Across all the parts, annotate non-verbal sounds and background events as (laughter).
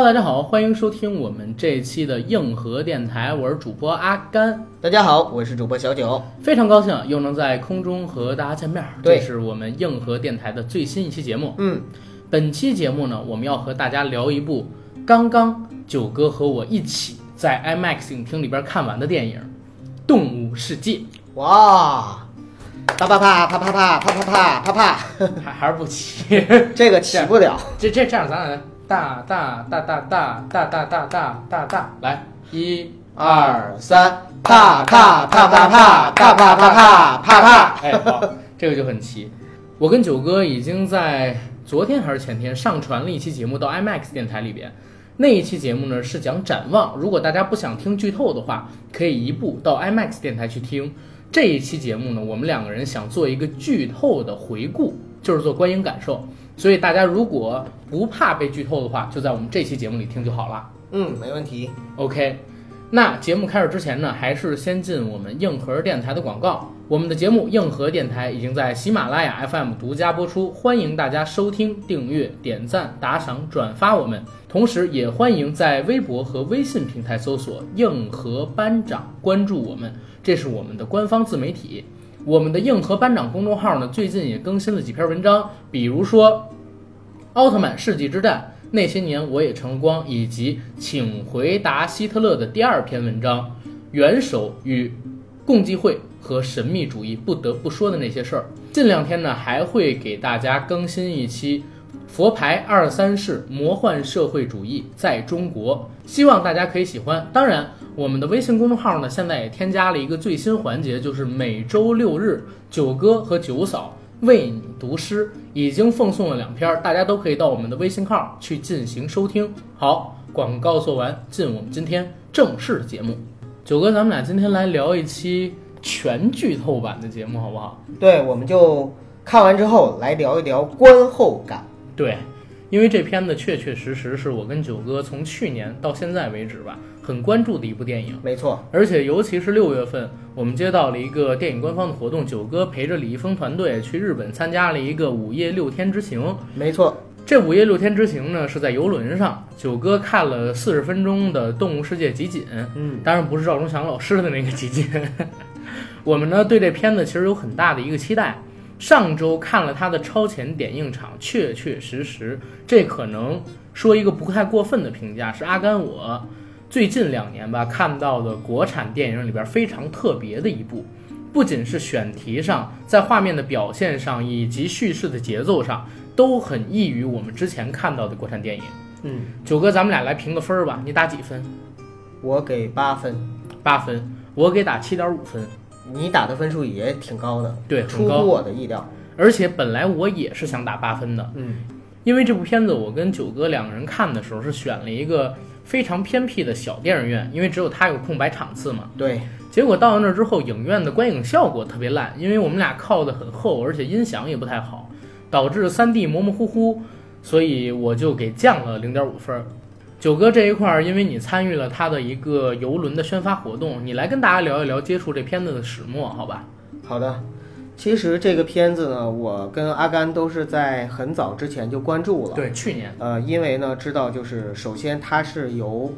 Hello，大家好，欢迎收听我们这一期的硬核电台，我是主播阿甘，大家好，我是主播小九。非常高兴又能在空中和大家见面。对这是我们硬核电台的最新一期节目。嗯，本期节目呢，我们要和大家聊一部刚刚九哥和我一起在 IMAX 影厅里边看完的电影《动物世界哇，啪啪啪啪啪啪啪啪啪啪啪，》，还还是不齐。(laughs) 这个起不了。这这这样，咱俩大大大大大大大大大大大来，一二三，啪啪啪啪啪啪啪啪啪啪啪。哎，好，这个就很齐。我跟九哥已经在昨天还是前天上传了一期节目到 IMAX 电台里边。那一期节目呢是讲展望，如果大家不想听剧透的话，可以移步到 IMAX 电台去听。这一期节目呢，我们两个人想做一个剧透的回顾，就是做观影感受。所以大家如果不怕被剧透的话，就在我们这期节目里听就好了。嗯，没问题。OK，那节目开始之前呢，还是先进我们硬核电台的广告。我们的节目硬核电台已经在喜马拉雅 FM 独家播出，欢迎大家收听、订阅、点赞、打赏、转发我们。同时，也欢迎在微博和微信平台搜索“硬核班长”，关注我们，这是我们的官方自媒体。我们的硬核班长公众号呢，最近也更新了几篇文章，比如说奥特曼世纪之战。那些年我也成光，以及请回答希特勒的第二篇文章，元首与共济会和神秘主义不得不说的那些事儿。近两天呢，还会给大家更新一期佛牌二三世魔幻社会主义在中国，希望大家可以喜欢。当然，我们的微信公众号呢，现在也添加了一个最新环节，就是每周六日九哥和九嫂为你读诗，已经奉送了两篇，大家都可以到我们的微信号去进行收听。好，广告做完，进我们今天正式的节目。九哥，咱们俩今天来聊一期全剧透版的节目，好不好？对，我们就看完之后来聊一聊观后感。对，因为这片子确确实实是我跟九哥从去年到现在为止吧，很关注的一部电影。没错，而且尤其是六月份，我们接到了一个电影官方的活动，九哥陪着李易峰团队去日本参加了一个午夜六天之行。没错。这午夜六天之行呢，是在游轮上，九哥看了四十分钟的《动物世界》集锦，嗯，当然不是赵忠祥老师的那个集锦。(laughs) 我们呢对这片子其实有很大的一个期待。上周看了他的超前点映场，确确实实，这可能说一个不太过分的评价，是阿甘我最近两年吧看到的国产电影里边非常特别的一部。不仅是选题上，在画面的表现上以及叙事的节奏上，都很异于我们之前看到的国产电影。嗯，九哥，咱们俩来评个分儿吧，你打几分？我给八分，八分，我给打七点五分。你打的分数也挺高的，对。出乎我的意料。而且本来我也是想打八分的，嗯，因为这部片子我跟九哥两个人看的时候是选了一个非常偏僻的小电影院，因为只有它有空白场次嘛。对，结果到了那儿之后，影院的观影效果特别烂，因为我们俩靠得很厚，而且音响也不太好，导致 3D 模模糊糊，所以我就给降了零点五分儿。九哥这一块儿，因为你参与了他的一个游轮的宣发活动，你来跟大家聊一聊接触这片子的始末，好吧？好的。其实这个片子呢，我跟阿甘都是在很早之前就关注了。对，去年，呃，因为呢，知道就是首先它是由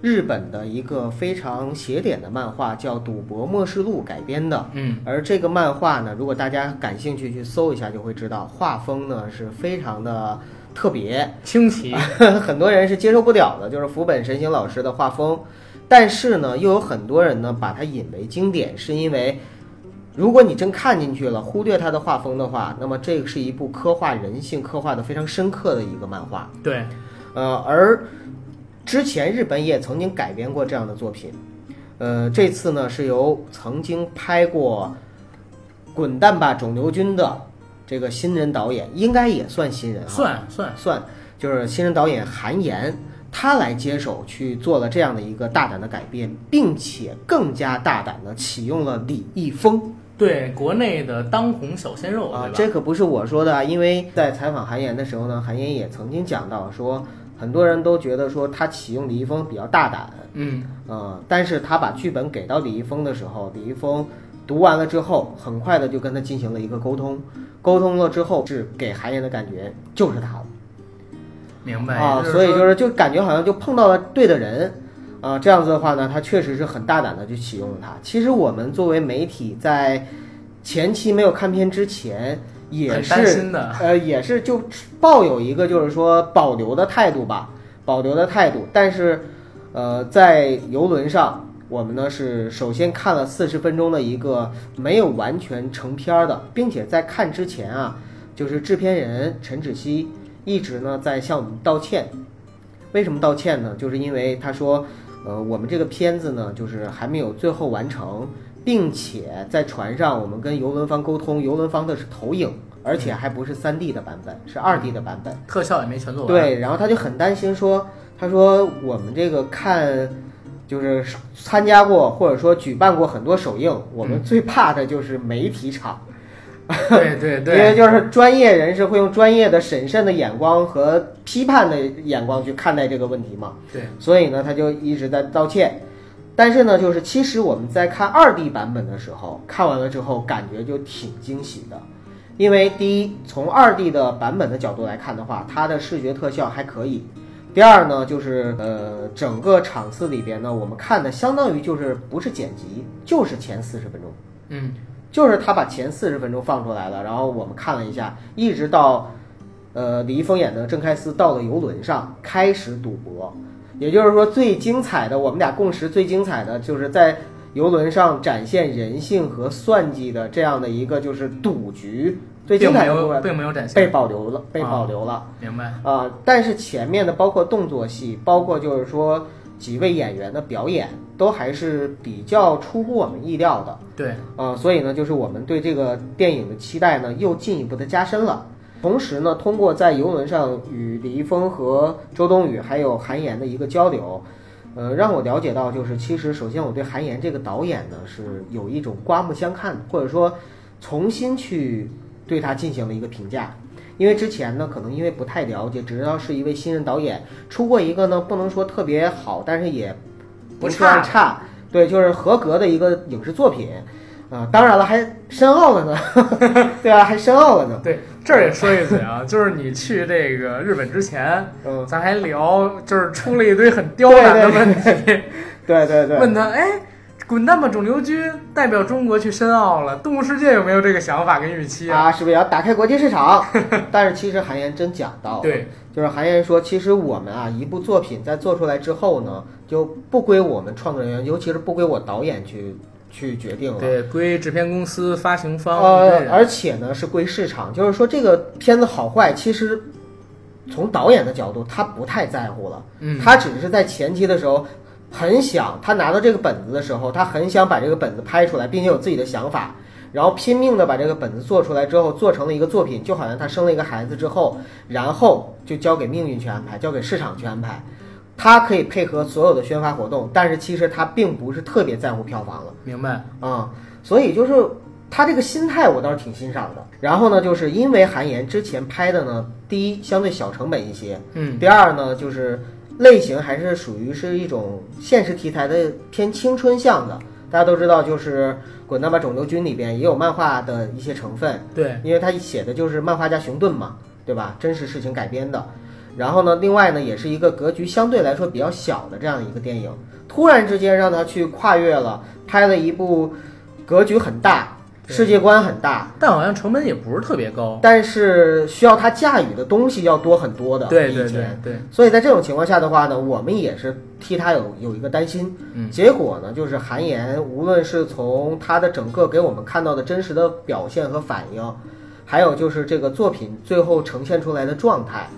日本的一个非常邪典的漫画叫《赌博默示录》改编的。嗯，而这个漫画呢，如果大家感兴趣去搜一下，就会知道画风呢是非常的特别，清奇，(laughs) 很多人是接受不了的，就是福本神行老师的画风。但是呢，又有很多人呢把它引为经典，是因为如果你真看进去了，忽略它的画风的话，那么这个是一部刻画人性、刻画的非常深刻的一个漫画。对，呃，而之前日本也曾经改编过这样的作品，呃，这次呢是由曾经拍过《滚蛋吧肿瘤君》的这个新人导演，应该也算新人啊，算算，算，就是新人导演韩延，他来接手去做了这样的一个大胆的改编，并且更加大胆的启用了李易峰对国内的当红小鲜肉，啊，这可不是我说的啊，因为在采访韩岩的时候呢，韩岩也曾经讲到说，很多人都觉得说他启用李易峰比较大胆，嗯，呃，但是他把剧本给到李易峰的时候，李易峰读完了之后，很快的就跟他进行了一个沟通，沟通了之后是给韩岩的感觉就是他了。明白啊，所以就是就感觉好像就碰到了对的人。啊，这样子的话呢，他确实是很大胆的去启用了它。其实我们作为媒体，在前期没有看片之前，也是，呃，也是就抱有一个就是说保留的态度吧，保留的态度。但是，呃，在游轮上，我们呢是首先看了四十分钟的一个没有完全成片儿的，并且在看之前啊，就是制片人陈芷溪一直呢在向我们道歉。为什么道歉呢？就是因为他说，呃，我们这个片子呢，就是还没有最后完成，并且在船上我们跟游轮方沟通，游轮方的是投影，而且还不是三 D 的版本，是二 D 的版本。特效也没全做完。，对，然后他就很担心说，他说我们这个看，就是参加过或者说举办过很多首映，我们最怕的就是媒体场。对对对 (laughs) 因为，就是专业人士会用专业的、审慎的眼光和批判的眼光去看待这个问题嘛，对，所以呢，他就一直在道歉。但是呢，就是其实我们在看二 D 版本的时候，看完了之后感觉就挺惊喜的，因为第一，从二 D 的版本的角度来看的话，它的视觉特效还可以。第二呢，就是呃，整个场次里边呢，我们看的相当于就是不是剪辑，就是前四十分钟。嗯，就是他把前四十分钟放出来了，然后我们看了一下，一直到，呃，李易峰演的郑开司到了游轮上开始赌博，也就是说最精彩的，我们俩共识最精彩的就是在游轮上展现人性和算计的这样的一个就是赌局，最精彩的部分并没有展现被，保留了，被保留了。明白？啊、但是前面的包括动作戏，包括就是说几位演员的表演，都还是比较出乎我们意料的。对，呃，所以呢，就是我们对这个电影的期待呢，又进一步的加深了。同时呢，通过在游轮上与李易峰和周冬雨还有韩延的一个交流，呃，让我了解到，就是其实首先我对韩延这个导演呢是有一种刮目相看，或者说重新去对他进行了一个评价。因为之前呢，可能因为不太了解，只知道是一位新人导演，出过一个呢，不能说特别好，但是也不算差差，对，就是合格的一个影视作品。啊、当然了，还深奥了呢，(laughs) 对啊，还深奥了呢。对，这儿也说一嘴啊，(laughs) 就是你去这个日本之前，嗯，咱还聊，就是出了一堆很刁难的问题，对对对，问他，哎，滚蛋吧肿瘤君代表中国去申奥了，动物世界有没有这个想法跟预期啊？啊，是不是要打开国际市场？(laughs) 但是其实韩岩真讲到了，对，就是韩岩说，其实我们啊，一部作品在做出来之后呢，就不归我们创作人员，尤其是不归我导演去去决定了。对，归制片公司、发行方，呃，而且呢是归市场，就是说这个片子好坏，其实从导演的角度他不太在乎了，嗯，他只是在前期的时候很想，他拿到这个本子的时候，他很想把这个本子拍出来，并且有自己的想法，然后拼命的把这个本子做出来之后，做成了一个作品，就好像他生了一个孩子之后，然后就交给命运去安排，交给市场去安排。他可以配合所有的宣发活动，但是其实他并不是特别在乎票房了。明白，啊、所以就是他这个心态我倒是挺欣赏的。然后呢，就是因为韩延之前拍的呢，第一相对小成本一些，嗯，第二呢就是类型还是属于是一种现实题材的偏青春向的。大家都知道，就是《滚蛋吧肿瘤君》里边也有漫画的一些成分，对，因为他写的就是漫画家熊顿嘛，对吧？真实事情改编的。然后呢，另外呢，也是一个格局相对来说比较小的这样一个电影，突然之间让他去跨越了，拍了一部格局很大、对世界观很大，但好像成本也不是特别高，但是需要他驾驭的东西要多很多的。对对对对，所以在这种情况下的话呢，我们也是替他有有一个担心。嗯结果呢，就是韩延无论是从他的整个给我们看到的真实的表现和反应，还有就是这个作品最后呈现出来的状态，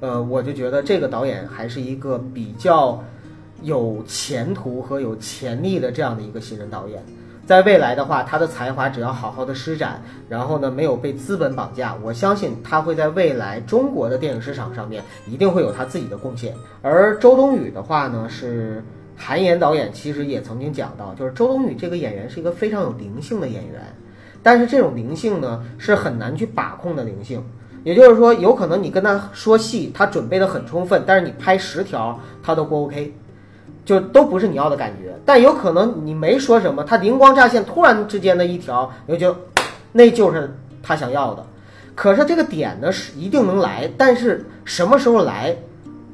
呃，我就觉得这个导演还是一个比较有前途和有潜力的这样的一个新人导演。在未来的话，他的才华只要好好的施展，然后呢没有被资本绑架，我相信他会在未来中国的电影市场上面一定会有他自己的贡献。而周冬雨的话呢，是韩延导演其实也曾经讲到，就是周冬雨这个演员是一个非常有灵性的演员，但是这种灵性呢是很难去把控的灵性。也就是说，有可能你跟他说戏，他准备的很充分，但是你拍十条他都不 OK，就都不是你要的感觉。但有可能你没说什么，他灵光乍现，突然之间的一条，你就觉得 (tsk) 那就是他想要的。可是这个点呢是一定能来，但是什么时候来，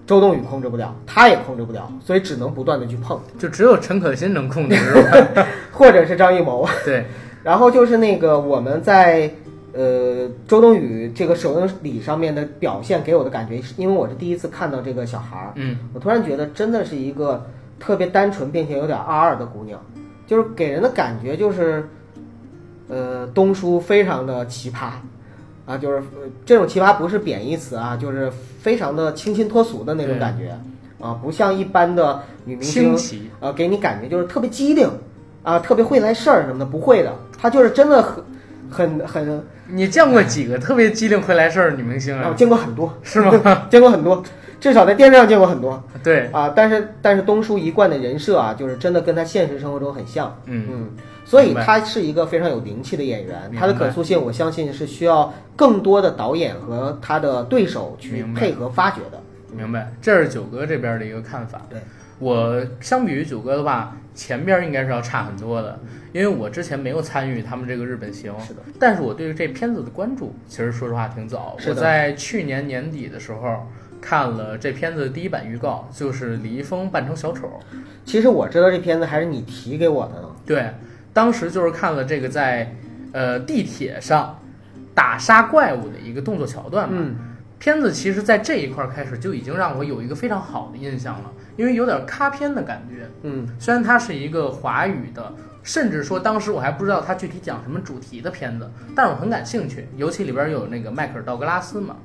周冬雨控制不了，他也控制不了，所以只能不断的去碰，就只有陈可辛能控制？(laughs) 或者是张艺谋。对，(laughs) 然后就是那个我们在呃周冬雨这个首映礼上面的表现给我的感觉，是因为我是第一次看到这个小孩儿，嗯，我突然觉得真的是一个特别单纯并且有点二二的姑娘，就是给人的感觉就是，呃，东叔非常的奇葩。啊，就是、呃这种奇葩不是贬义词啊，就是非常的清新脱俗的那种感觉。啊，不像一般的女明星清奇，啊，给你感觉就是特别机灵啊，特别会来事儿什么的，不会的，她就是真的很很很，你见过几个特别机灵会来事儿的女明星啊，我啊？见过很多，是吗？(laughs) 见过很多，至少在电视上见过很多。对，啊。但是但是东叔一贯的人设啊，就是真的跟他现实生活中很像，嗯，嗯，所以他是一个非常有灵气的演员，他的可塑性，我相信是需要更多的导演和他的对手去配合发掘的。明白，这是九哥这边的一个看法。对，我相比于九哥的话，前边应该是要差很多的，因为我之前没有参与他们这个日本行，是的，但是我对这片子的关注，其实说实话挺早。是的。我在去年年底的时候看了这片子的第一版预告，就是李易峰扮成小丑。其实我知道这片子还是你提给我的呢。对，当时就是看了这个在呃地铁上打杀怪物的一个动作桥段嘛。嗯，片子其实在这一块儿开始就已经让我有一个非常好的印象了，因为有点咖片的感觉。嗯，虽然它是一个华语的，甚至说当时我还不知道它具体讲什么主题的片子，但是我很感兴趣，尤其里边有那个迈克尔·道格拉斯嘛。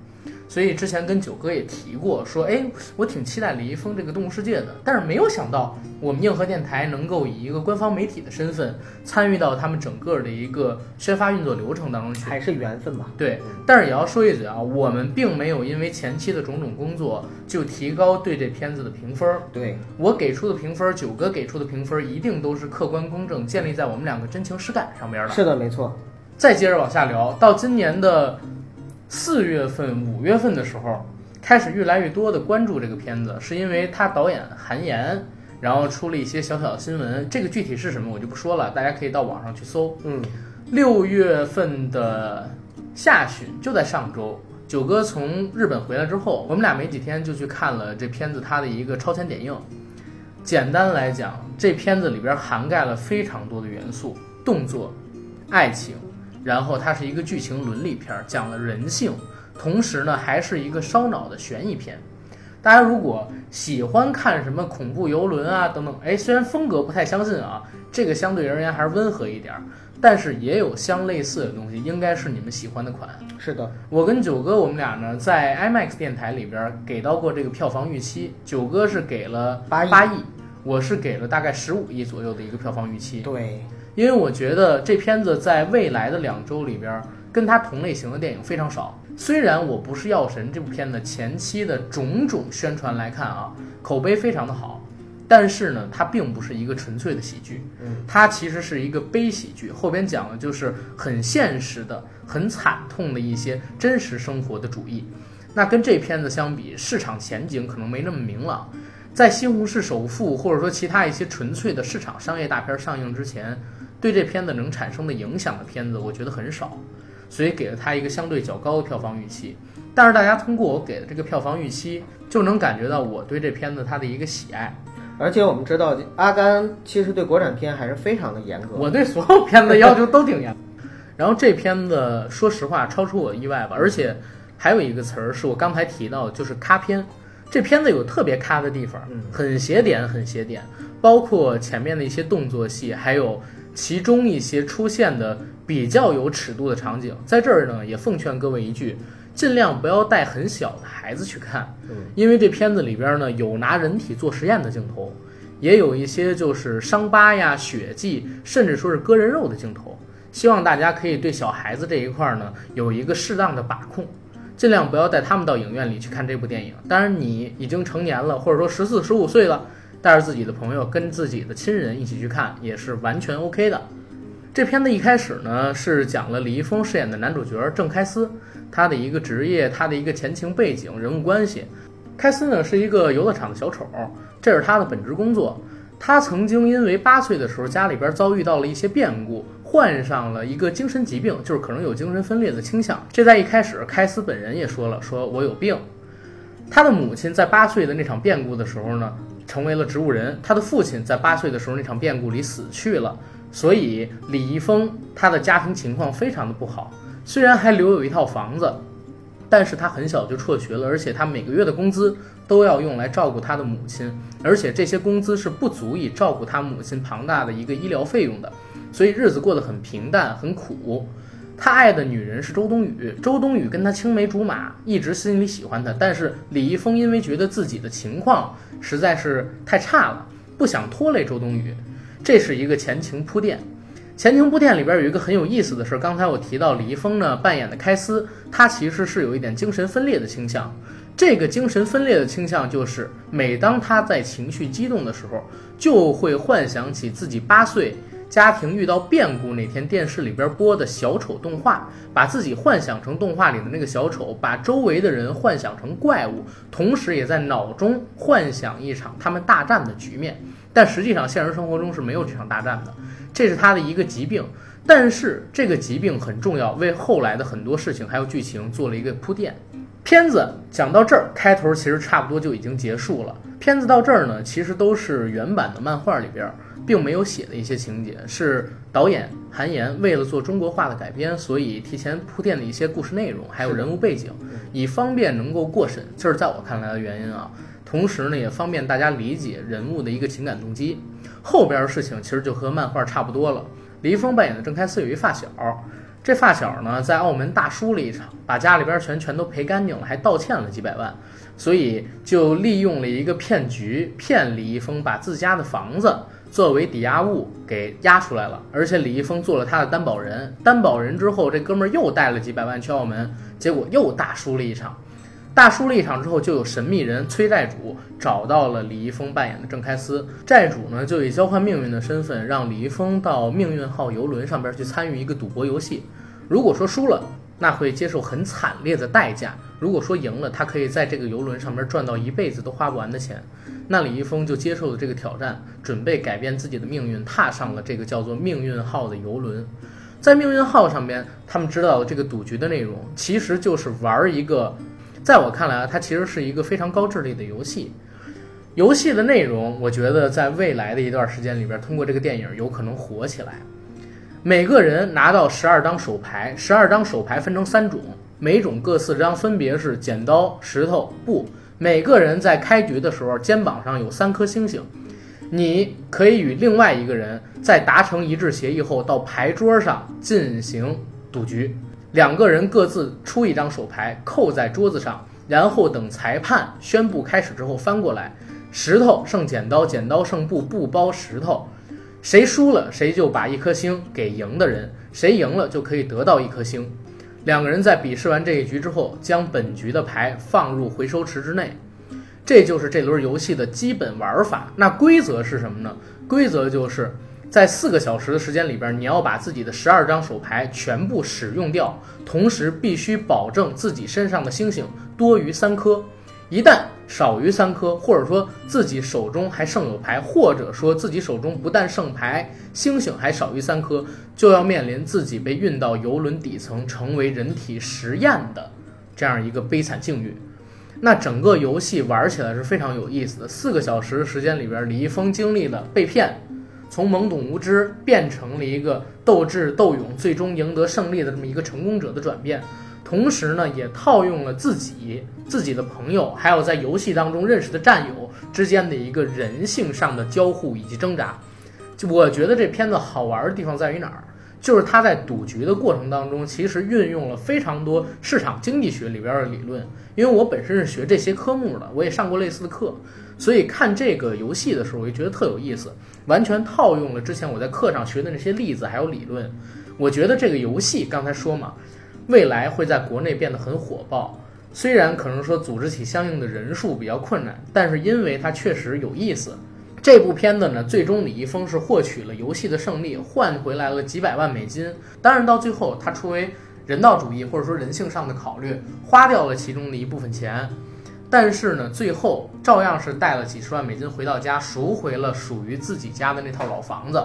所以之前跟九哥也提过，说哎，我挺期待李易峰这个《动物世界》的，但是没有想到我们硬核电台能够以一个官方媒体的身份参与到他们整个的一个宣发运作流程当中去。还是缘分吧。对，但是也要说一嘴啊，我们并没有因为前期的种种工作就提高对这片子的评分儿。对，我给出的评分儿，九哥给出的评分儿，一定都是客观公正，建立在我们两个真情实感上边儿的。是的，没错。再接着往下聊，到今年的四月份、五月份的时候，开始越来越多的关注这个片子，是因为他导演韩延，然后出了一些小小的新闻。这个具体是什么我就不说了，大家可以到网上去搜。嗯，六月份的下旬，就在上周，九哥从日本回来之后，我们俩没几天就去看了这片子它的一个超前点映。简单来讲，这片子里边涵盖了非常多的元素，动作、爱情，然后它是一个剧情伦理片，讲了人性，同时呢还是一个烧脑的悬疑片。大家如果喜欢看什么恐怖游轮啊等等，哎，虽然风格不太相近啊，这个相对而言还是温和一点儿，但是也有相类似的东西，应该是你们喜欢的款。是的，我跟九哥我们俩呢，在 IMAX 电台里边给到过这个票房预期，九哥是给了八亿八亿，我是给了大概十五亿左右的一个票房预期。对，因为我觉得这片子在未来的两周里边，跟它同类型的电影非常少。虽然我不是药神这部片子前期的种种宣传来看啊，口碑非常的好，但是呢，它并不是一个纯粹的喜剧，嗯，它其实是一个悲喜剧，后边讲的就是很现实的、很惨痛的一些真实生活的主义。那跟这片子相比，市场前景可能没那么明朗。在《西红柿首富》或者说其他一些纯粹的市场商业大片上映之前，对这片子能产生的影响的片子，我觉得很少，所以给了它一个相对较高的票房预期。但是大家通过我给的这个票房预期，就能感觉到我对这片子它的一个喜爱。而且我们知道，阿甘其实对国产片还是非常的严格。我对所有片子要求都挺严。然后这片子说实话超出我意外吧，而且还有一个词儿是我刚才提到，就是咖片。这片子有特别咖的地方，嗯很写点，很写点，包括前面的一些动作戏，还有其中一些出现的比较有尺度的场景。在这儿呢，也奉劝各位一句，尽量不要带很小的孩子去看，嗯因为这片子里边呢有拿人体做实验的镜头，也有一些就是伤疤呀、血迹，甚至说是割人肉的镜头。希望大家可以对小孩子这一块儿呢有一个适当的把控，尽量不要带他们到影院里去看这部电影。当然，你已经成年了，或者说十四、十五岁了，带着自己的朋友跟自己的亲人一起去看，也是完全 OK 的。这片子一开始呢是讲了李易峰饰演的男主角郑开司，他的一个职业，他的一个前情背景、人物关系。开司呢是一个游乐场的小丑，这是他的本职工作。他曾经因为八岁的时候家里边遭遇到了一些变故，患上了一个精神疾病，就是可能有精神分裂的倾向。这在一开始，开司本人也说了，说我有病。他的母亲在八岁的那场变故的时候呢，成为了植物人；他的父亲在八岁的时候那场变故里死去了。所以李易峰他的家庭情况非常的不好，虽然还留有一套房子，但是他很小就辍学了，而且他每个月的工资都要用来照顾他的母亲，而且这些工资是不足以照顾他母亲庞大的一个医疗费用的，所以日子过得很平淡很苦。他爱的女人是周冬雨，周冬雨跟他青梅竹马，一直心里喜欢他，但是李易峰因为觉得自己的情况实在是太差了，不想拖累周冬雨。这是一个前情铺垫，前情铺垫里边有一个很有意思的事。刚才我提到李易峰呢扮演的开司，他其实是有一点精神分裂的倾向。这个精神分裂的倾向就是，每当他在情绪激动的时候，就会幻想起自己八岁家庭遇到变故那天电视里边播的小丑动画，把自己幻想成动画里的那个小丑，把周围的人幻想成怪物，同时也在脑中幻想一场他们大战的局面。但实际上，现实生活中是没有这场大战的，这是他的一个疾病。但是这个疾病很重要，为后来的很多事情还有剧情做了一个铺垫。片子讲到这儿，开头其实差不多就已经结束了。片子到这儿呢，其实都是原版的漫画里边并没有写的一些情节，是导演韩延为了做中国化的改编，所以提前铺垫的一些故事内容，还有人物背景，以方便能够过审。这是在我看来的原因啊。同时呢，也方便大家理解人物的一个情感动机。后边的事情其实就和漫画差不多了。李易峰扮演的郑开司有一发小，这发小呢在澳门大输了一场，把家里边钱全都赔干净了，还道歉了几百万，所以就利用了一个骗局，骗李易峰把自家的房子作为抵押物给押出来了，而且李易峰做了他的担保人。担保人之后，这哥们儿又带了几百万去澳门，结果又大输了一场。大输了一场之后，就有神秘人催债主找到了李易峰扮演的郑开司。债主呢，就以交换命运的身份，让李易峰到命运号游轮上边去参与一个赌博游戏。如果说输了，那会接受很惨烈的代价；如果说赢了，他可以在这个游轮上边赚到一辈子都花不完的钱。那李易峰就接受了这个挑战，准备改变自己的命运，踏上了这个叫做命运号的游轮。在命运号上边，他们知道了这个赌局的内容，其实就是玩一个。在我看来啊，它其实是一个非常高智力的游戏。游戏的内容，我觉得在未来的一段时间里边，通过这个电影有可能火起来。每个人拿到十二张手牌，十二张手牌分成三种，每种各四张，分别是剪刀、石头、布。每个人在开局的时候，肩膀上有三颗星星。你可以与另外一个人在达成一致协议后，到牌桌上进行赌局。两个人各自出一张手牌，扣在桌子上，然后等裁判宣布开始之后翻过来，石头胜剪刀，剪刀胜布，布包石头，谁输了谁就把一颗星给赢的人，谁赢了就可以得到一颗星。两个人在比试完这一局之后，将本局的牌放入回收池之内，这就是这轮游戏的基本玩法。那规则是什么呢？规则就是。在四个小时的时间里边，你要把自己的十二张手牌全部使用掉，同时必须保证自己身上的星星多于三颗。一旦少于三颗，或者说自己手中还剩有牌，或者说自己手中不但剩牌，星星还少于三颗，就要面临自己被运到游轮底层，成为人体实验的这样一个悲惨境遇。那整个游戏玩起来是非常有意思的。四个小时的时间里边，李易峰经历了被骗。从懵懂无知变成了一个斗智斗勇，最终赢得胜利的这么一个成功者的转变，同时呢，也套用了自己、自己的朋友，还有在游戏当中认识的战友之间的一个人性上的交互以及挣扎。就我觉得这片子好玩的地方在于哪儿？就是他在赌局的过程当中，其实运用了非常多市场经济学里边的理论。因为我本身是学这些科目的，我也上过类似的课，所以看这个游戏的时候，我就觉得特有意思。完全套用了之前我在课上学的那些例子还有理论，我觉得这个游戏刚才说嘛，未来会在国内变得很火爆。虽然可能说组织起相应的人数比较困难，但是因为它确实有意思。这部片子呢，最终李易峰是获取了游戏的胜利，换回来了几百万美金。当然到最后，他出于人道主义或者说人性上的考虑，花掉了其中的一部分钱。但是呢，最后照样是带了几十万美金回到家，赎回了属于自己家的那套老房子。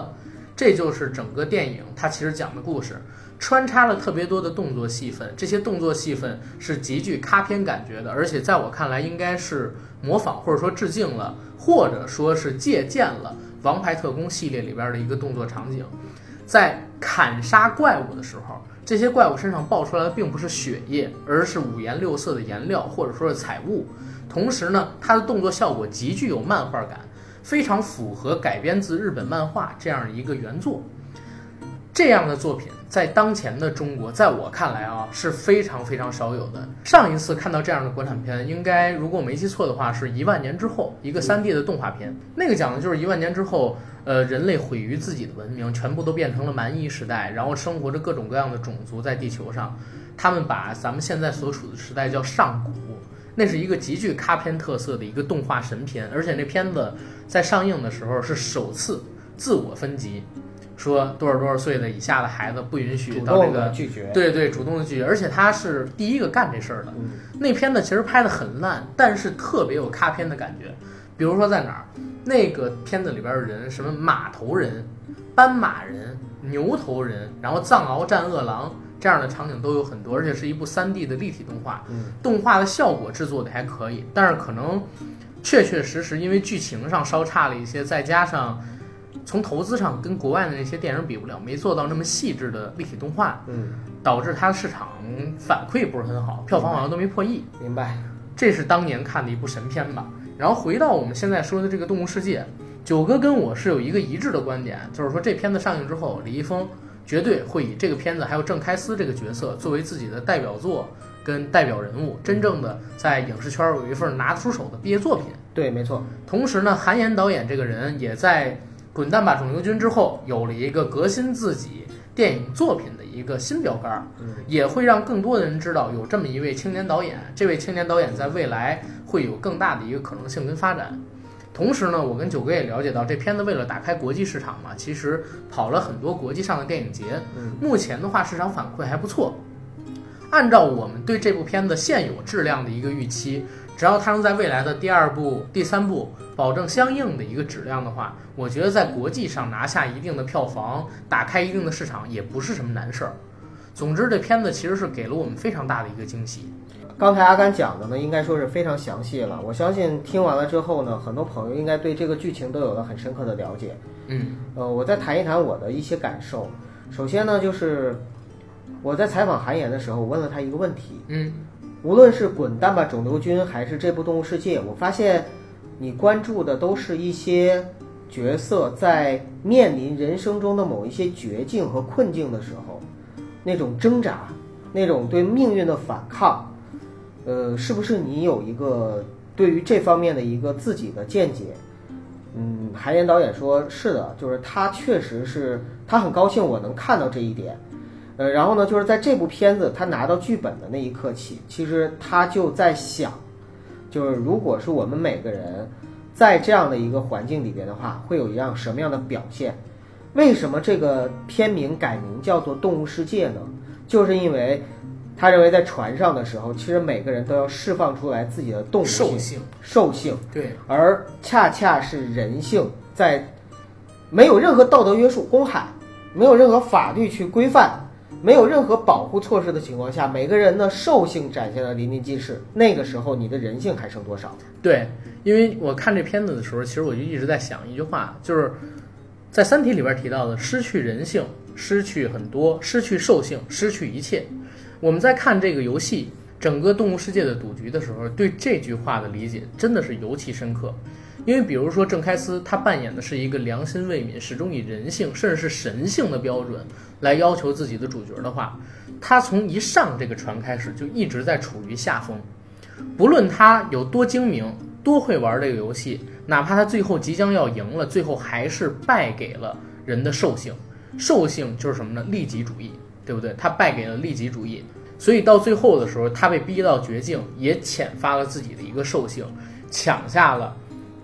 这就是整个电影它其实讲的故事，穿插了特别多的动作戏份，这些动作戏份是极具咖片感觉的，而且在我看来应该是模仿或者说致敬了，或者说是借鉴了《王牌特工》系列里边的一个动作场景，在砍杀怪物的时候。这些怪物身上爆出来的并不是血液，而是五颜六色的颜料或者说是彩雾。同时呢，它的动作效果极具有漫画感，非常符合改编自日本漫画这样一个原作。这样的作品在当前的中国，在我看来啊是非常非常少有的。上一次看到这样的国产片，应该如果我没记错的话，是一万年之后一个三 D 的动画片。那个讲的就是一万年之后。呃，人类毁于自己的文明，全部都变成了蛮夷时代，然后生活着各种各样的种族在地球上。他们把咱们现在所处的时代叫上古，那是一个极具咖片特色的一个动画神片，而且那片子在上映的时候是首次自我分级，说多少多少岁的以下的孩子不允许到这个拒绝，对对，主动的拒绝，而且他是第一个干这事儿的。那片子其实拍的很烂，但是特别有咖片的感觉。比如说在哪儿，那个片子里边的人，什么马头人、斑马人、牛头人，然后藏獒战恶狼这样的场景都有很多，而且是一部三 D 的立体动画，动画的效果制作的还可以，但是可能确确实实因为剧情上稍差了一些，再加上从投资上跟国外的那些电影比不了，没做到那么细致的立体动画，嗯，导致它的市场反馈不是很好，票房好像都没破亿。明白，这是当年看的一部神片吧。然后回到我们现在说的这个《动物世界》，九哥跟我是有一个一致的观点，就是说这片子上映之后，李易峰绝对会以这个片子还有郑开司这个角色作为自己的代表作跟代表人物，真正的在影视圈有一份拿得出手的毕业作品。对，没错。同时呢，韩延导演这个人也在《滚蛋吧，肿瘤君》之后有了一个革新自己电影作品的一个新标杆，也会让更多的人知道有这么一位青年导演。这位青年导演在未来。会有更大的一个可能性跟发展。同时呢，我跟九哥也了解到，这片子为了打开国际市场嘛，其实跑了很多国际上的电影节。目前的话，市场反馈还不错。按照我们对这部片子现有质量的一个预期，只要它能在未来的第二部、第三部保证相应的一个质量的话，我觉得在国际上拿下一定的票房，打开一定的市场也不是什么难事儿。总之，这片子其实是给了我们非常大的一个惊喜。刚才阿甘讲的呢，应该说是非常详细了。我相信听完了之后呢，很多朋友应该对这个剧情都有了很深刻的了解。嗯，呃，我再谈一谈我的一些感受。首先呢，就是我在采访韩岩的时候，我问了他一个问题。嗯，无论是《滚蛋吧，肿瘤君》还是这部《动物世界》，我发现你关注的都是一些角色在面临人生中的某一些绝境和困境的时候，那种挣扎，那种对命运的反抗。呃，是不是你有一个对于这方面的一个自己的见解？嗯，韩延导演说是的，就是他确实是他很高兴我能看到这一点。呃，然后呢，就是在这部片子他拿到剧本的那一刻起，其实他就在想，就是如果是我们每个人在这样的一个环境里边的话，会有一样什么样的表现？为什么这个片名改名叫做《动物世界》呢？就是因为。他认为，在船上的时候，其实每个人都要释放出来自己的动物性、兽性。对，而恰恰是人性，在没有任何道德约束、公海，没有任何法律去规范，没有任何保护措施的情况下，每个人的兽性展现的淋漓尽致。那个时候，你的人性还剩多少？对，因为我看这片子的时候，其实我就一直在想一句话，就是在《三体》里边提到的：失去人性，失去很多，失去兽性，失去一切。我们在看这个游戏整个动物世界的赌局的时候，对这句话的理解真的是尤其深刻。因为比如说郑开司他扮演的是一个良心未泯、始终以人性甚至是神性的标准来要求自己的主角的话，他从一上这个船开始就一直在处于下风。不论他有多精明、多会玩这个游戏，哪怕他最后即将要赢了，最后还是败给了人的兽性。兽性就是什么呢？利己主义。对不对？他败给了利己主义，所以到最后的时候，他被逼到绝境，也遣发了自己的一个兽性，抢下了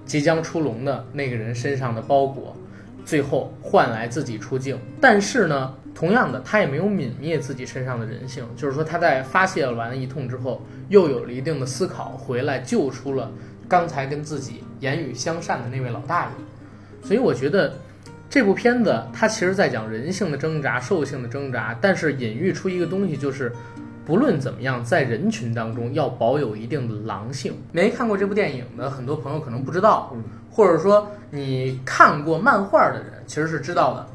即将出笼的那个人身上的包裹，最后换来自己出境。但是呢，同样的，他也没有泯灭自己身上的人性，就是说他在发泄完一通之后，又有了一定的思考，回来救出了刚才跟自己言语相善的那位老大爷。所以我觉得这部片子它其实在讲人性的挣扎、兽性的挣扎，但是隐喻出一个东西，就是不论怎么样，在人群当中要保有一定的狼性。没看过这部电影的很多朋友可能不知道，或者说你看过漫画的人其实是知道的。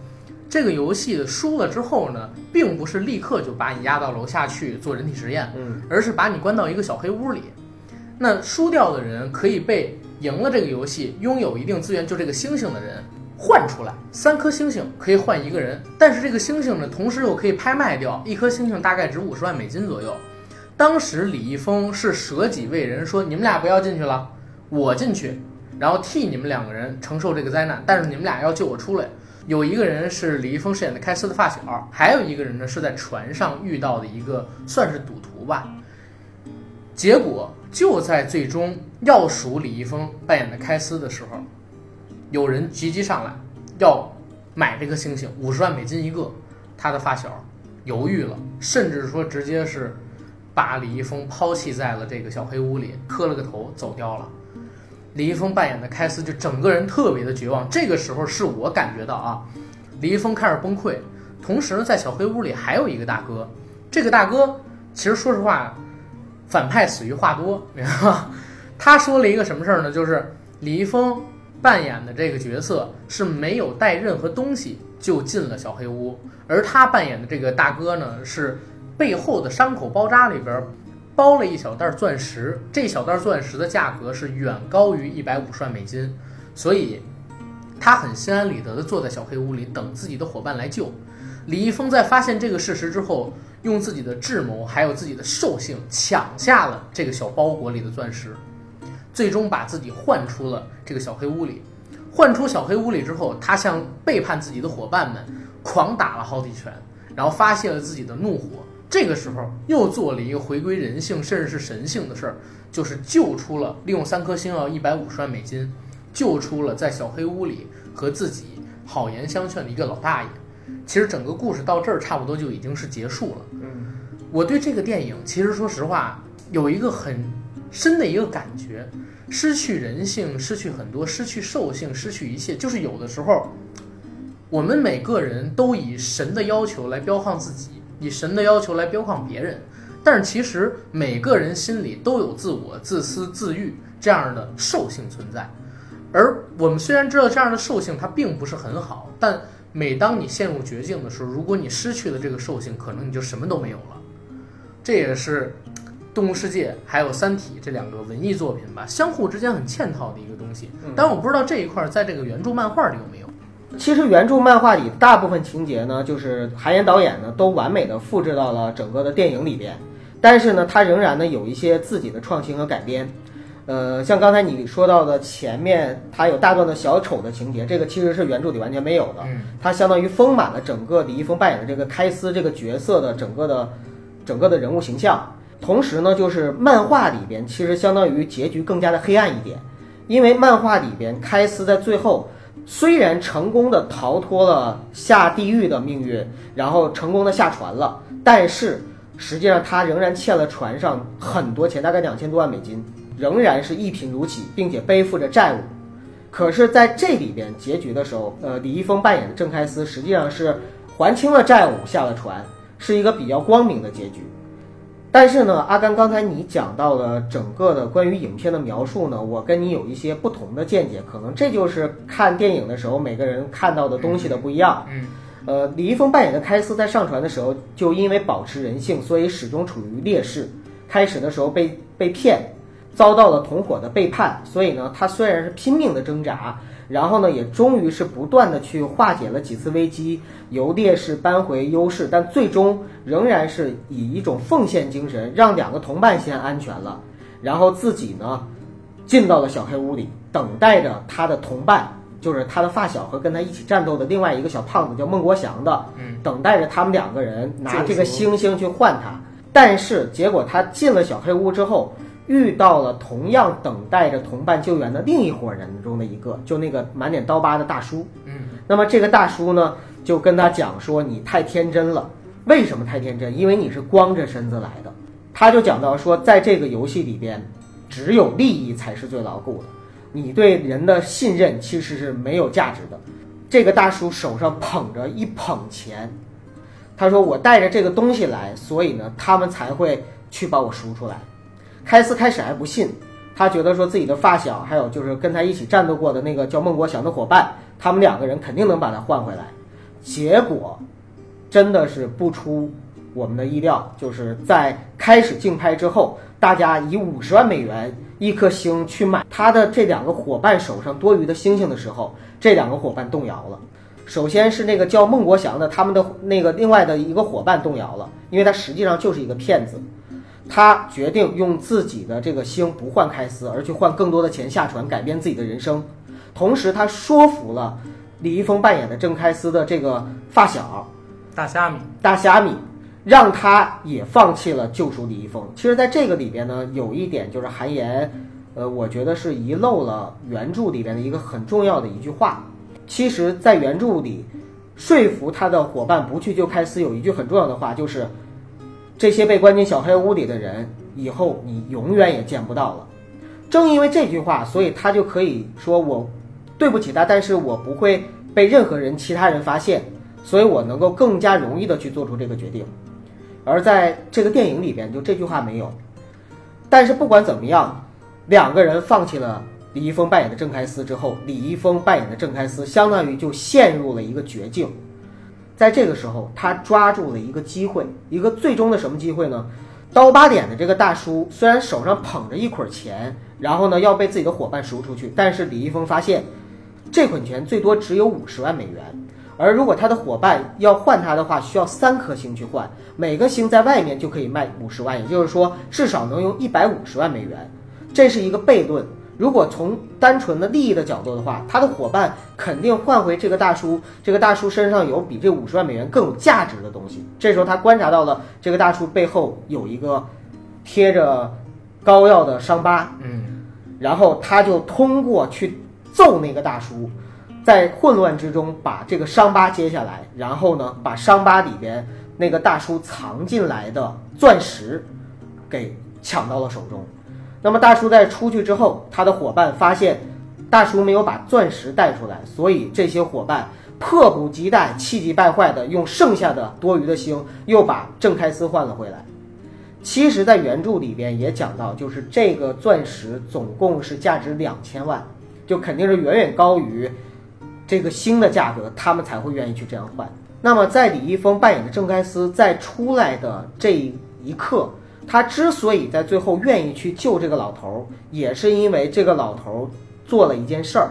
这个游戏输了之后呢，并不是立刻就把你押到楼下去做人体实验，嗯，而是把你关到一个小黑屋里。那输掉的人可以被赢了这个游戏、拥有一定资源就这个星星的人换出来，三颗星星可以换一个人，但是这个星星呢，同时又可以拍卖掉，一颗星星大概值五十万美金左右。当时李易峰是舍己为人，说你们俩不要进去了，我进去，然后替你们两个人承受这个灾难，但是你们俩要救我出来。有一个人是李易峰饰演的开司的发小，还有一个人呢是在船上遇到的一个算是赌徒吧。结果就在最终要数李易峰扮演的开司的时候，有人急急上来要买这颗星星，五十万美金一个。他的发小犹豫了，甚至说直接是把李易峰抛弃在了这个小黑屋里，磕了个头走掉了。李易峰扮演的开司就整个人特别的绝望。这个时候是我感觉到啊，李易峰开始崩溃。同时呢，在小黑屋里还有一个大哥，这个大哥其实说实话，反派死于话多，明白吗？(laughs) 他说了一个什么事儿呢？就是李易峰扮演的这个角色是没有带任何东西就进了小黑屋，而他扮演的这个大哥呢，是背后的伤口包扎里边。包了一小袋钻石，这小袋钻石的价格是远高于一百五十万美金，所以他很心安理得地坐在小黑屋里等自己的伙伴来救。李易峰在发现这个事实之后，用自己的智谋还有自己的兽性抢下了这个小包裹里的钻石，最终把自己换出了这个小黑屋里。换出小黑屋里之后，他向背叛自己的伙伴们狂打了好几拳，然后发泄了自己的怒火。这个时候又做了一个回归人性，甚至是神性的事儿，就是救出了利用三颗星要一百五十万美金，救出了在小黑屋里和自己好言相劝的一个老大爷。其实整个故事到这儿差不多就已经是结束了。嗯，我对这个电影其实说实话有一个很深的一个感觉：失去人性，失去很多，失去兽性，失去一切。就是有的时候，我们每个人都以神的要求来标榜自己。以神的要求来标榜别人，但是其实每个人心里都有自我、自私、自欲这样的兽性存在。而我们虽然知道这样的兽性它并不是很好，但每当你陷入绝境的时候，如果你失去了这个兽性，可能你就什么都没有了。这也是《动物世界》还有《三体》这两个文艺作品吧，相互之间很嵌套的一个东西。但我不知道这一块在这个原著漫画里有没有。其实原著漫画里大部分情节呢，就是韩延导演呢都完美的复制到了整个的电影里边，但是呢，他仍然呢有一些自己的创新和改编。呃，像刚才你说到的前面，他有大段的小丑的情节，这个其实是原著里完全没有的。它相当于丰满了整个李易峰扮演的这个开司这个角色的整个的整个的人物形象。同时呢，就是漫画里边其实相当于结局更加的黑暗一点，因为漫画里边开司在最后。虽然成功的逃脱了下地狱的命运，然后成功的下船了，但是实际上他仍然欠了船上很多钱，大概两千多万美金，仍然是一贫如洗，并且背负着债务。可是，在这里边结局的时候，呃，李易峰扮演的郑开司实际上是还清了债务，下了船，是一个比较光明的结局。但是呢，阿甘，刚才你讲到的整个的关于影片的描述呢，我跟你有一些不同的见解，可能这就是看电影的时候每个人看到的东西的不一样。嗯，呃，李易峰扮演的开司在上船的时候，就因为保持人性，所以始终处于劣势。开始的时候被被骗，遭到了同伙的背叛，所以呢，他虽然是拼命的挣扎。然后呢，也终于是不断的去化解了几次危机，由劣势扳回优势，但最终仍然是以一种奉献精神，让两个同伴先安全了，然后自己呢，进到了小黑屋里，等待着他的同伴，就是他的发小和跟他一起战斗的另外一个小胖子叫孟国祥的，等待着他们两个人拿这个星星去换他。但是结果他进了小黑屋之后。遇到了同样等待着同伴救援的另一伙人中的一个，就那个满脸刀疤的大叔。嗯，那么这个大叔呢，就跟他讲说你太天真了。为什么太天真？因为你是光着身子来的。他就讲到说，在这个游戏里边，只有利益才是最牢固的。你对人的信任其实是没有价值的。这个大叔手上捧着一捧钱，他说：“我带着这个东西来，所以呢，他们才会去把我赎出来。”开司开始还不信，他觉得说自己的发小，还有就是跟他一起战斗过的那个叫孟国祥的伙伴，他们两个人肯定能把他换回来。结果，真的是不出我们的意料，就是在开始竞拍之后，大家以五十万美元一颗星去买他的这两个伙伴手上多余的星星的时候，这两个伙伴动摇了。首先是那个叫孟国祥的，他们的那个另外的一个伙伴动摇了，因为他实际上就是一个骗子。他决定用自己的这个星不换开司，而去换更多的钱下船，改变自己的人生。同时，他说服了李易峰扮演的郑开司的这个发小大虾米，大虾米，让他也放弃了救赎李易峰。其实，在这个里边呢，有一点就是韩延，呃，我觉得是遗漏了原著里边的一个很重要的一句话。其实，在原著里，说服他的伙伴不去救开司，有一句很重要的话，就是。这些被关进小黑屋里的人，以后你永远也见不到了。正因为这句话，所以他就可以说我对不起他，但是我不会被任何人、其他人发现，所以我能够更加容易的去做出这个决定。而在这个电影里边，就这句话没有。但是不管怎么样，两个人放弃了李易峰扮演的郑开司之后，李易峰扮演的郑开司相当于就陷入了一个绝境。在这个时候，他抓住了一个机会，一个最终的什么机会呢？刀疤点的这个大叔虽然手上捧着一捆钱，然后呢要被自己的伙伴赎出去，但是李易峰发现，这捆钱最多只有五十万美元，而如果他的伙伴要换他的话，需要三颗星去换，每个星在外面就可以卖五十万，也就是说至少能用一百五十万美元，这是一个悖论。如果从单纯的利益的角度的话，他的伙伴肯定换回这个大叔，这个大叔身上有比这五十万美元更有价值的东西。这时候他观察到了这个大叔背后有一个贴着膏药的伤疤，嗯，然后他就通过去揍那个大叔，在混乱之中把这个伤疤揭下来，然后呢把伤疤里边那个大叔藏进来的钻石给抢到了手中。那么大叔在出去之后，他的伙伴发现大叔没有把钻石带出来，所以这些伙伴迫不及待、气急败坏的用剩下的多余的星又把郑开司换了回来。其实，在原著里边也讲到，就是这个钻石总共是价值两千万，就肯定是远远高于这个星的价格，他们才会愿意去这样换。那么，在李易峰扮演的郑开司在出来的这一刻。他之所以在最后愿意去救这个老头儿，也是因为这个老头儿做了一件事儿，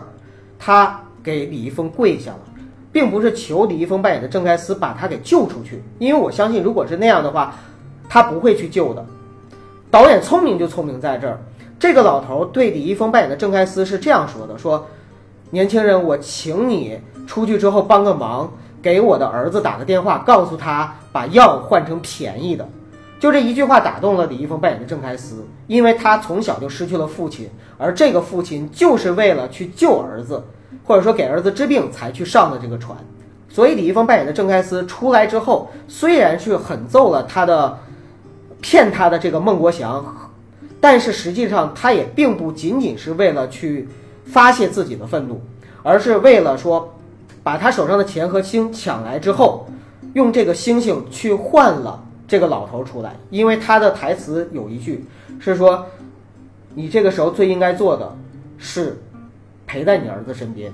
他给李易峰跪下了，并不是求李易峰扮演的郑开司把他给救出去，因为我相信如果是那样的话，他不会去救的。导演聪明就聪明在这儿，这个老头儿对李易峰扮演的郑开司是这样说的：说，年轻人，我请你出去之后帮个忙，给我的儿子打个电话，告诉他把药换成便宜的。就这一句话打动了李易峰扮演的郑开司，因为他从小就失去了父亲，而这个父亲就是为了去救儿子，或者说给儿子治病才去上的这个船。所以李易峰扮演的郑开司出来之后，虽然是狠揍了他的骗他的这个孟国祥，但是实际上他也并不仅仅是为了去发泄自己的愤怒，而是为了说把他手上的钱和星抢来之后，用这个星星去换了。这个老头出来，因为他的台词有一句是说：“你这个时候最应该做的是陪在你儿子身边。”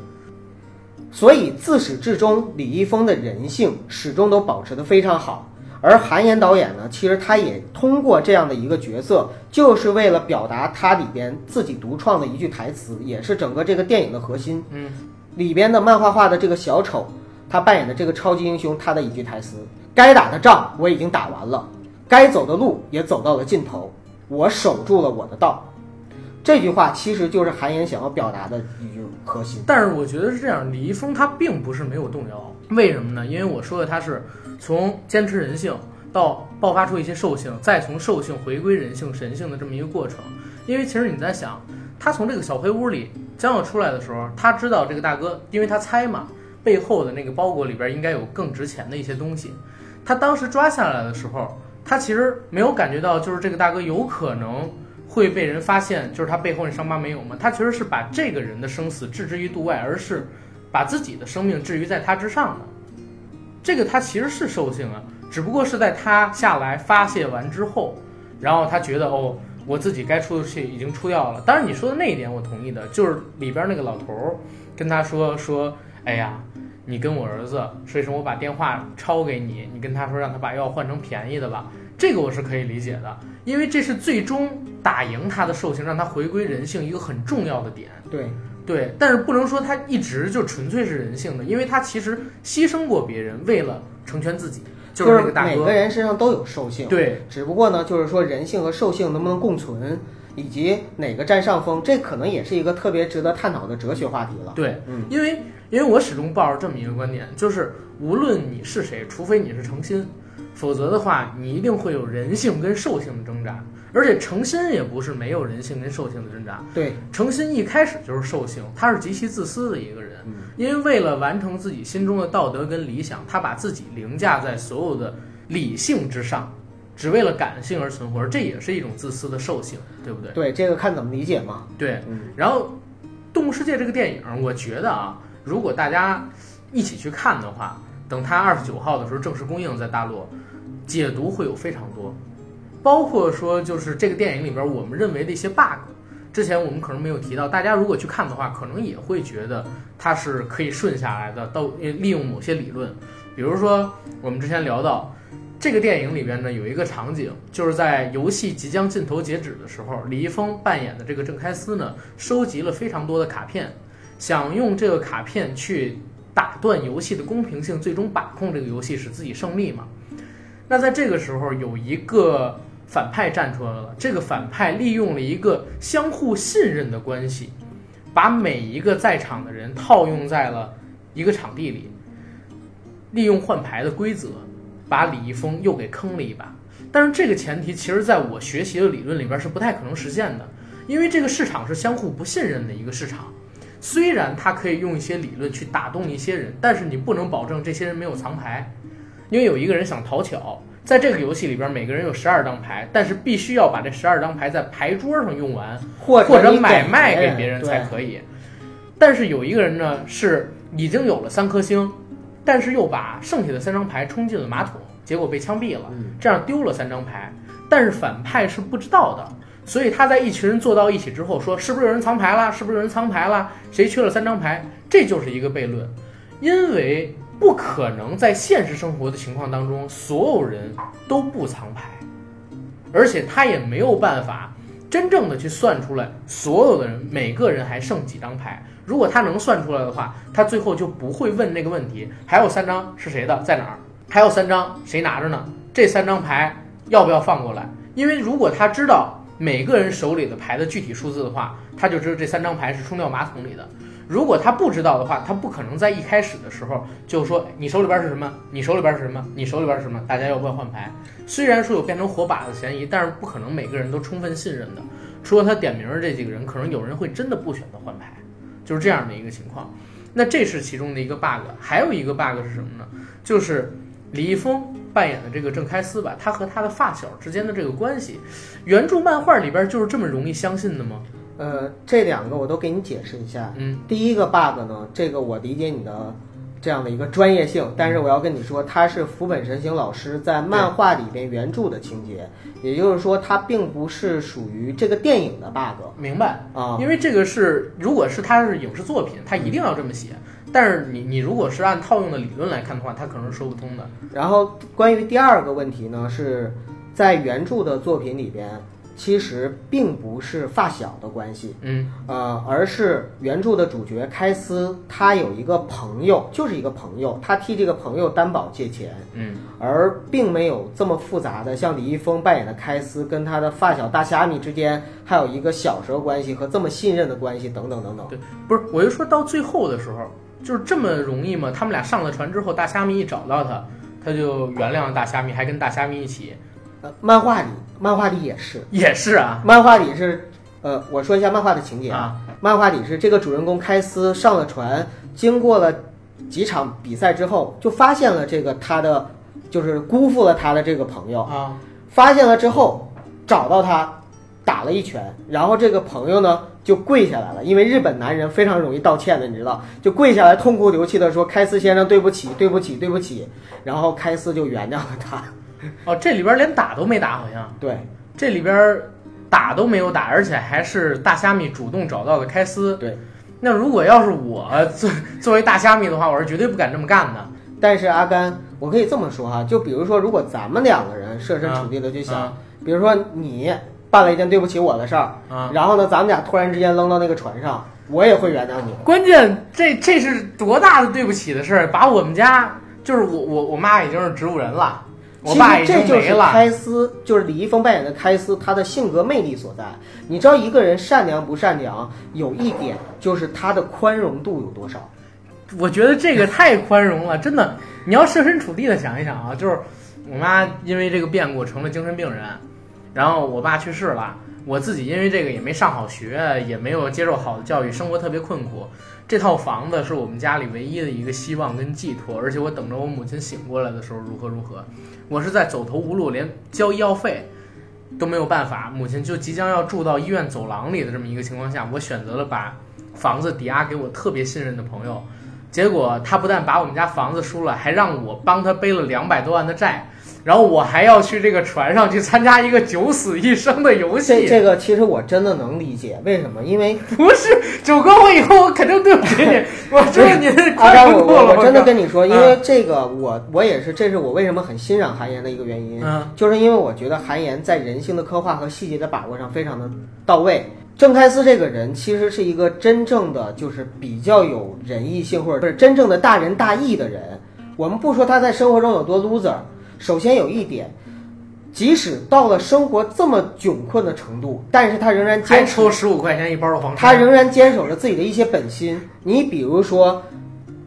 所以自始至终，李易峰的人性始终都保持得非常好。而韩延导演呢，其实他也通过这样的一个角色，就是为了表达他里边自己独创的一句台词，也是整个这个电影的核心。嗯，里边的漫画化的这个小丑，他扮演的这个超级英雄，他的一句台词。该打的仗我已经打完了，该走的路也走到了尽头，我守住了我的道。这句话其实就是韩岩想要表达的一句核心。但是我觉得是这样，李易峰他并不是没有动摇，为什么呢？因为我说的他是从坚持人性到爆发出一些兽性，再从兽性回归人性神性的这么一个过程。因为其实你在想，他从这个小黑屋里将要出来的时候，他知道这个大哥，因为他猜嘛。背后的那个包裹里边应该有更值钱的一些东西。他当时抓下来的时候，他其实没有感觉到，就是这个大哥有可能会被人发现，就是他背后那伤疤没有吗？他其实是把这个人的生死置之于度外，而是把自己的生命置于在他之上的。这个他其实是兽性啊，只不过是在他下来发泄完之后，然后他觉得哦，我自己该出的气已经出掉了。当然你说的那一点我同意的，就是里边那个老头跟他说说，哎呀。你跟我儿子，所以说我把电话抄给你，你跟他说让他把药换成便宜的吧，这个我是可以理解的，因为这是最终打赢他的兽性，让他回归人性一个很重要的点。对对，但是不能说他一直就纯粹是人性的，因为他其实牺牲过别人，为了成全自己，就是那个大哥。每个人身上都有兽性，对，只不过呢，就是说人性和兽性能不能共存。以及哪个占上风，这可能也是一个特别值得探讨的哲学话题了。对，嗯，因为因为我始终抱着这么一个观点，就是无论你是谁，除非你是诚心，否则的话，你一定会有人性跟兽性的挣扎。而且诚心也不是没有人性跟兽性的挣扎。对，诚心一开始就是兽性，他是极其自私的一个人，因为为了完成自己心中的道德跟理想，他把自己凌驾在所有的理性之上。只为了感性而存活，这也是一种自私的兽性，对不对？对，这个看怎么理解嘛。对，然后《动物世界》这个电影，我觉得啊，如果大家一起去看的话，等它二十九号的时候正式公映在大陆，解读会有非常多，包括说就是这个电影里边我们认为的一些 bug，之前我们可能没有提到，大家如果去看的话，可能也会觉得它是可以顺下来的，到利用某些理论，比如说我们之前聊到。这个电影里边呢，有一个场景，就是在游戏即将尽头截止的时候，李易峰扮演的这个郑开司呢，收集了非常多的卡片，想用这个卡片去打断游戏的公平性，最终把控这个游戏，使自己胜利嘛。那在这个时候，有一个反派站出来了，这个反派利用了一个相互信任的关系，把每一个在场的人套用在了一个场地里，利用换牌的规则。把李易峰又给坑了一把，但是这个前提其实在我学习的理论里边是不太可能实现的，因为这个市场是相互不信任的一个市场。虽然它可以用一些理论去打动一些人，但是你不能保证这些人没有藏牌，因为有一个人想讨巧，在这个游戏里边每个人有十二张牌，但是必须要把这十二张牌在牌桌上用完，或者买卖给别人才可以。但是有一个人呢是已经有了三颗星。但是又把剩下的三张牌冲进了马桶，结果被枪毙了，这样丢了三张牌。但是反派是不知道的，所以他在一群人坐到一起之后说：“是不是有人藏牌了？是不是有人藏牌了？谁缺了三张牌？”这就是一个悖论，因为不可能在现实生活的情况当中所有人都不藏牌，而且他也没有办法真正的去算出来所有的人每个人还剩几张牌。如果他能算出来的话，他最后就不会问那个问题。还有三张是谁的，在哪儿？还有三张谁拿着呢？这三张牌要不要放过来？因为如果他知道每个人手里的牌的具体数字的话，他就知道这三张牌是冲掉马桶里的。如果他不知道的话，他不可能在一开始的时候就说你手里边是什么？你手里边是什么？你手里边是什么？大家要不要换牌？虽然说有变成火把的嫌疑，但是不可能每个人都充分信任的。除了他点名的这几个人，可能有人会真的不选择换牌。就是这样的一个情况，那这是其中的一个 bug，还有一个 bug 是什么呢？就是李易峰扮演的这个郑开司吧，他和他的发小之间的这个关系，原著漫画里边就是这么容易相信的吗？呃，这两个我都给你解释一下。嗯，第一个 bug 呢，这个我理解你的。这样的一个专业性，但是我要跟你说，它是福本神行老师在漫画里边原著的情节，也就是说，它并不是属于这个电影的 bug。明白啊？因为这个是，如果是它是影视作品，它一定要这么写。但是你你如果是按套用的理论来看的话，它可能是说不通的。然后关于第二个问题呢，是在原著的作品里边。其实并不是发小的关系，嗯，呃，而是原著的主角开司，他有一个朋友，就是一个朋友，他替这个朋友担保借钱，嗯，而并没有这么复杂的，像李易峰扮演的开司跟他的发小大虾米之间还有一个小时候关系和这么信任的关系等等等等。对，不是，我就说到最后的时候，就是这么容易吗？他们俩上了船之后，大虾米一找到他，他就原谅了大虾米，还跟大虾米一起。呃，漫画里，漫画里也是，也是啊。漫画里是，呃，我说一下漫画的情节啊。漫画里是这个主人公开司上了船，经过了几场比赛之后，就发现了这个他的就是辜负了他的这个朋友，啊，发现了之后找到他打了一拳，然后这个朋友呢就跪下来了，因为日本男人非常容易道歉的，你知道，就跪下来痛哭流涕的说：“开司先生，对不起，对不起，对不起。”然后开司就原谅了他。哦，这里边连打都没打，好像对这里边打都没有打，而且还是大虾米主动找到的开司。对，那如果要是我作作为大虾米的话，我是绝对不敢这么干的。但是阿甘，我可以这么说哈，就比如说，如果咱们两个人设身处地的去想，啊比如说你办了一件对不起我的事儿，啊！然后呢，咱们俩突然之间扔到那个船上，我也会原谅你。关键这这是多大的对不起的事儿，把我们家就是我我我妈已经是植物人了，我其实爸已经这就是。开司，就是李易峰扮演的开司，他的性格魅力所在。你知道一个人善良不善良，有一点就是他的宽容度有多少。我觉得这个太宽容了，真的。你要设身处地的想一想啊，就是我妈因为这个变故成了精神病人，然后我爸去世了，我自己因为这个也没上好学，也没有接受好的教育，生活特别困苦。这套房子是我们家里唯一的一个希望跟寄托，而且我等着我母亲醒过来的时候如何如何。我是在走投无路，连交医药费都没有办法，母亲就即将要住到医院走廊里的这么一个情况下，我选择了把房子抵押给我特别信任的朋友。结果他不但把我们家房子输了，还让我帮他背了两百多万的债，然后我还要去这个船上去参加一个九死一生的游戏。这个其实我真的能理解，为什么？因为不是九哥，我以后 (laughs) 我肯定对不起你，我知道你的阿甘，我。我我真的跟你说，因嗯为这个我我也是，这是我为什么很欣赏韩岩的一个原因，嗯就是因为我觉得韩岩在人性的刻画和细节的把握上非常的到位。郑开司这个人其实是一个真正的就是比较有仁义性或者是真正的大仁大义的人。我们不说他在生活中有多 loser，首先有一点，即使到了生活这么窘困的程度，但是他仍然还坚持抽十五块钱一包的黄他。仍然坚守着自己的一些本心。你比如说，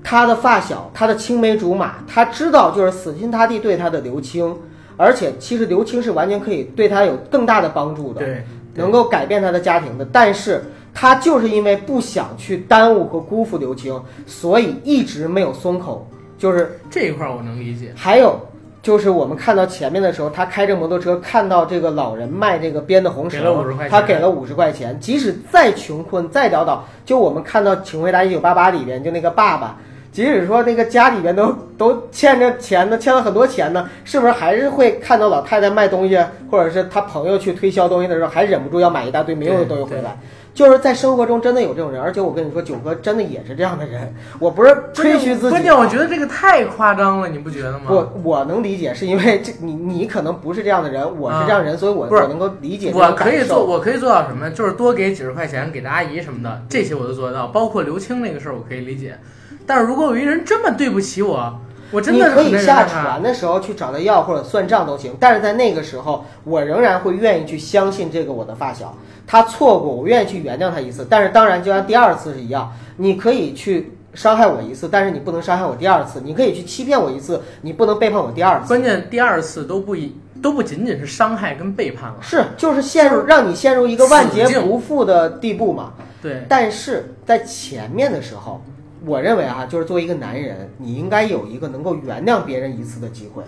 他的发小，他的青梅竹马，他知道就是死心塌地对他的刘青，而且其实刘青是完全可以对他有更大的帮助的，对，能够改变他的家庭的。但是他就是因为不想去耽误和辜负刘青，所以一直没有松口。就是这一块儿我能理解。还有就是我们看到前面的时候，他开着摩托车看到这个老人卖这个编的红绳50块，钱他给了五十块钱。即使再穷困再潦倒，就我们看到《请回答一九八八》里边，就那个爸爸，即使说那个家里边都都欠着钱呢，欠了很多钱呢，是不是还是会看到老太太卖东西，或者是他朋友去推销东西的时候，还忍不住要买一大堆没用的东西回来？就是在生活中真的有这种人，而且我跟你说，九哥真的也是这样的人。我不是吹嘘自己啊，关键我觉得这个太夸张了，你不觉得吗？我我能理解，是因为这你你可能不是这样的人，我是这样的人，所以我我能够理解我。可以做，我可以做到什么？就是多给几十块钱给这阿姨什么的，这些我都做得到。包括刘青那个事儿，我可以理解。但是如果有一人这么对不起我，我真你的你可以下船的时候去找他要或者算账都行，但是在那个时候，我仍然会愿意去相信这个我的发小，他错过，我愿意去原谅他一次。但是当然，就像第二次是一样，你可以去伤害我一次，但是你不能伤害我第二次；你可以去欺骗我一次，你不能背叛我第二次。关键第二次都不一都不仅仅是伤害跟背叛了，是，就是陷入让你陷入一个万劫不复的地步嘛。对，但是在前面的时候，我认为啊，就是作为一个男人，你应该有一个能够原谅别人一次的机会，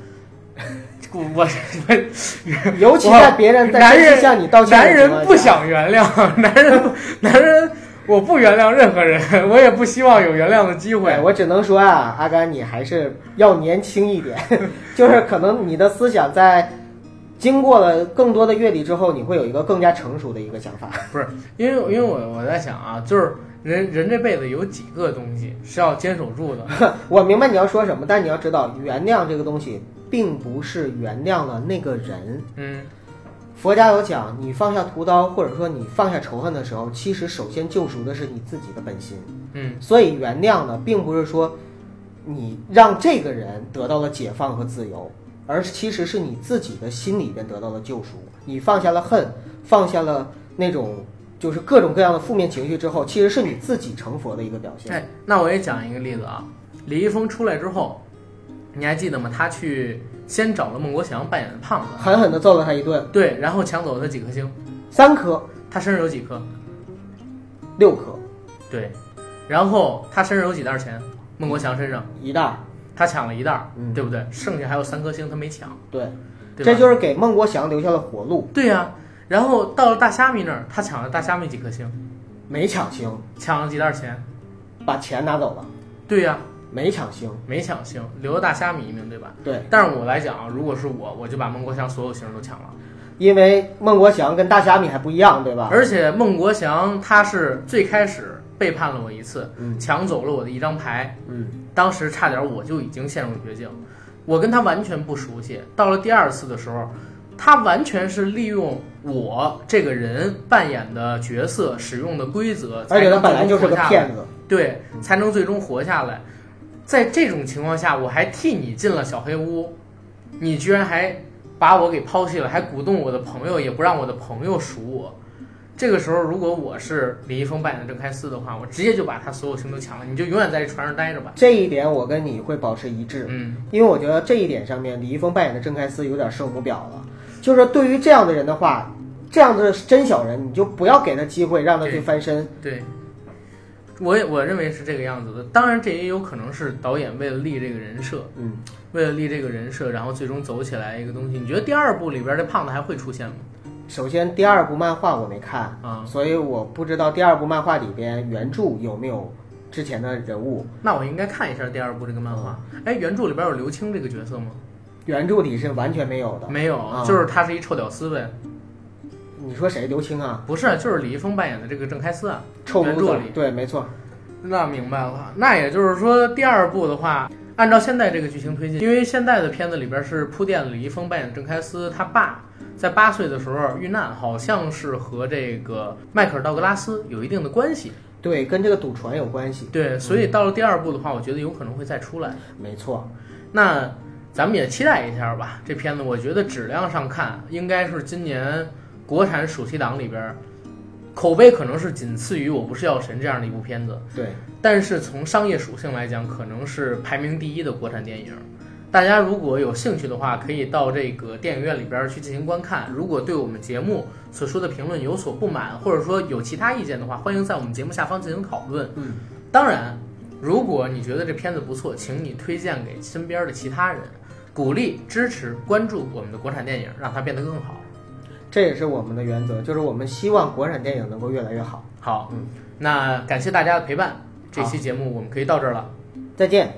我我 (laughs) 我尤其在别人在男人真心向你道歉的男人不想原谅，男人男人我不原谅任何人，我也不希望有原谅的机会，。我只能说啊，阿甘，你还是要年轻一点，(laughs) 就是可能你的思想在经过了更多的阅历之后，你会有一个更加成熟的一个想法。不是，因为因为我我在想啊，就是人人这辈子有几个东西是要坚守住的。(laughs) 我明白你要说什么，但你要知道，原谅这个东西，并不是原谅了那个人。嗯，佛家有讲，你放下屠刀，或者说你放下仇恨的时候，其实首先救赎的是你自己的本心。嗯，所以原谅呢，并不是说你让这个人得到了解放和自由，而其实是你自己的心里边得到了救赎。你放下了恨，放下了那种就是各种各样的负面情绪之后，其实是你自己成佛的一个表现。哎，那我也讲一个例子啊，李易峰出来之后，你还记得吗？他去先找了孟国祥扮演的胖子，狠狠地揍了他一顿，对，然后抢走了他几颗星，三颗、他身上有几颗？六颗，对，然后他身上有几袋钱？孟国祥身上，一袋儿，他抢了一袋儿，嗯对不对？剩下还有三颗星他没抢，对，对吧？这就是给孟国祥留下了活路，对呀、然后到了大虾米那儿，他抢了大虾米几颗星，没抢星，抢了几袋钱，把钱拿走了，对呀、没抢星，没抢星，留了大虾米一名，对吧？对，但是我来讲，如果是我，我就把孟国祥所有星都抢了。因为孟国祥跟大虾米还不一样，对吧？而且孟国祥他是最开始背叛了我一次，嗯。抢走了我的一张牌，嗯，当时差点我就已经陷入绝境，我跟他完全不熟悉。到了第二次的时候，他完全是利用我这个人扮演的角色使用的规则，而且他才能本来就是个骗子，对，才能最终活下来。在这种情况下，我还替你进了小黑屋，你居然还把我给抛弃了，还鼓动我的朋友，也不让我的朋友赎我。这个时候，如果我是李易峰扮演的郑开司的话，我直接就把他所有星都抢了，你就永远在这船上待着吧。这一点我跟你会保持一致，嗯，因为我觉得这一点上面，李易峰扮演的郑开司有点圣母婊了。就是说对于这样的人的话，这样的真小人，你就不要给他机会让他去翻身。对，我也我认为是这个样子的。当然，这也有可能是导演为了立这个人设，嗯，为了立这个人设，然后最终走起来一个东西。你觉得第二部里边这胖子还会出现吗？首先第二部漫画我没看，啊、所以我不知道第二部漫画里边原著有没有之前的人物。那我应该看一下第二部这个漫画。哎，原著里边有刘青这个角色吗？原著里是完全没有的。没有，啊就是他是一臭屌丝呗。你说谁？刘青啊，不是，就是李易峰扮演的这个郑开司啊。臭原著里。对，没错。那明白了，那也就是说，第二部的话，按照现在这个剧情推进，因为现在的片子里边是铺垫了李易峰扮演的郑开司他爸在八岁的时候遇难，好像是和这个迈克尔道格拉斯有一定的关系。对，跟这个赌船有关系。对，所以到了第二部的话，我觉得有可能会再出来。没错。那咱们也期待一下吧。这片子我觉得质量上看，应该是今年国产暑期档里边口碑可能是仅次于《我不是药神》这样的一部片子。对，但是从商业属性来讲，可能是排名第一的国产电影。大家如果有兴趣的话，可以到这个电影院里边去进行观看。如果对我们节目所说的评论有所不满，或者说有其他意见的话，欢迎在我们节目下方进行讨论。嗯，当然，如果你觉得这片子不错，请你推荐给身边的其他人，鼓励、支持、关注我们的国产电影，让它变得更好。这也是我们的原则，就是我们希望国产电影能够越来越好。好，嗯，那感谢大家的陪伴，这期节目我们可以到这儿了。再见。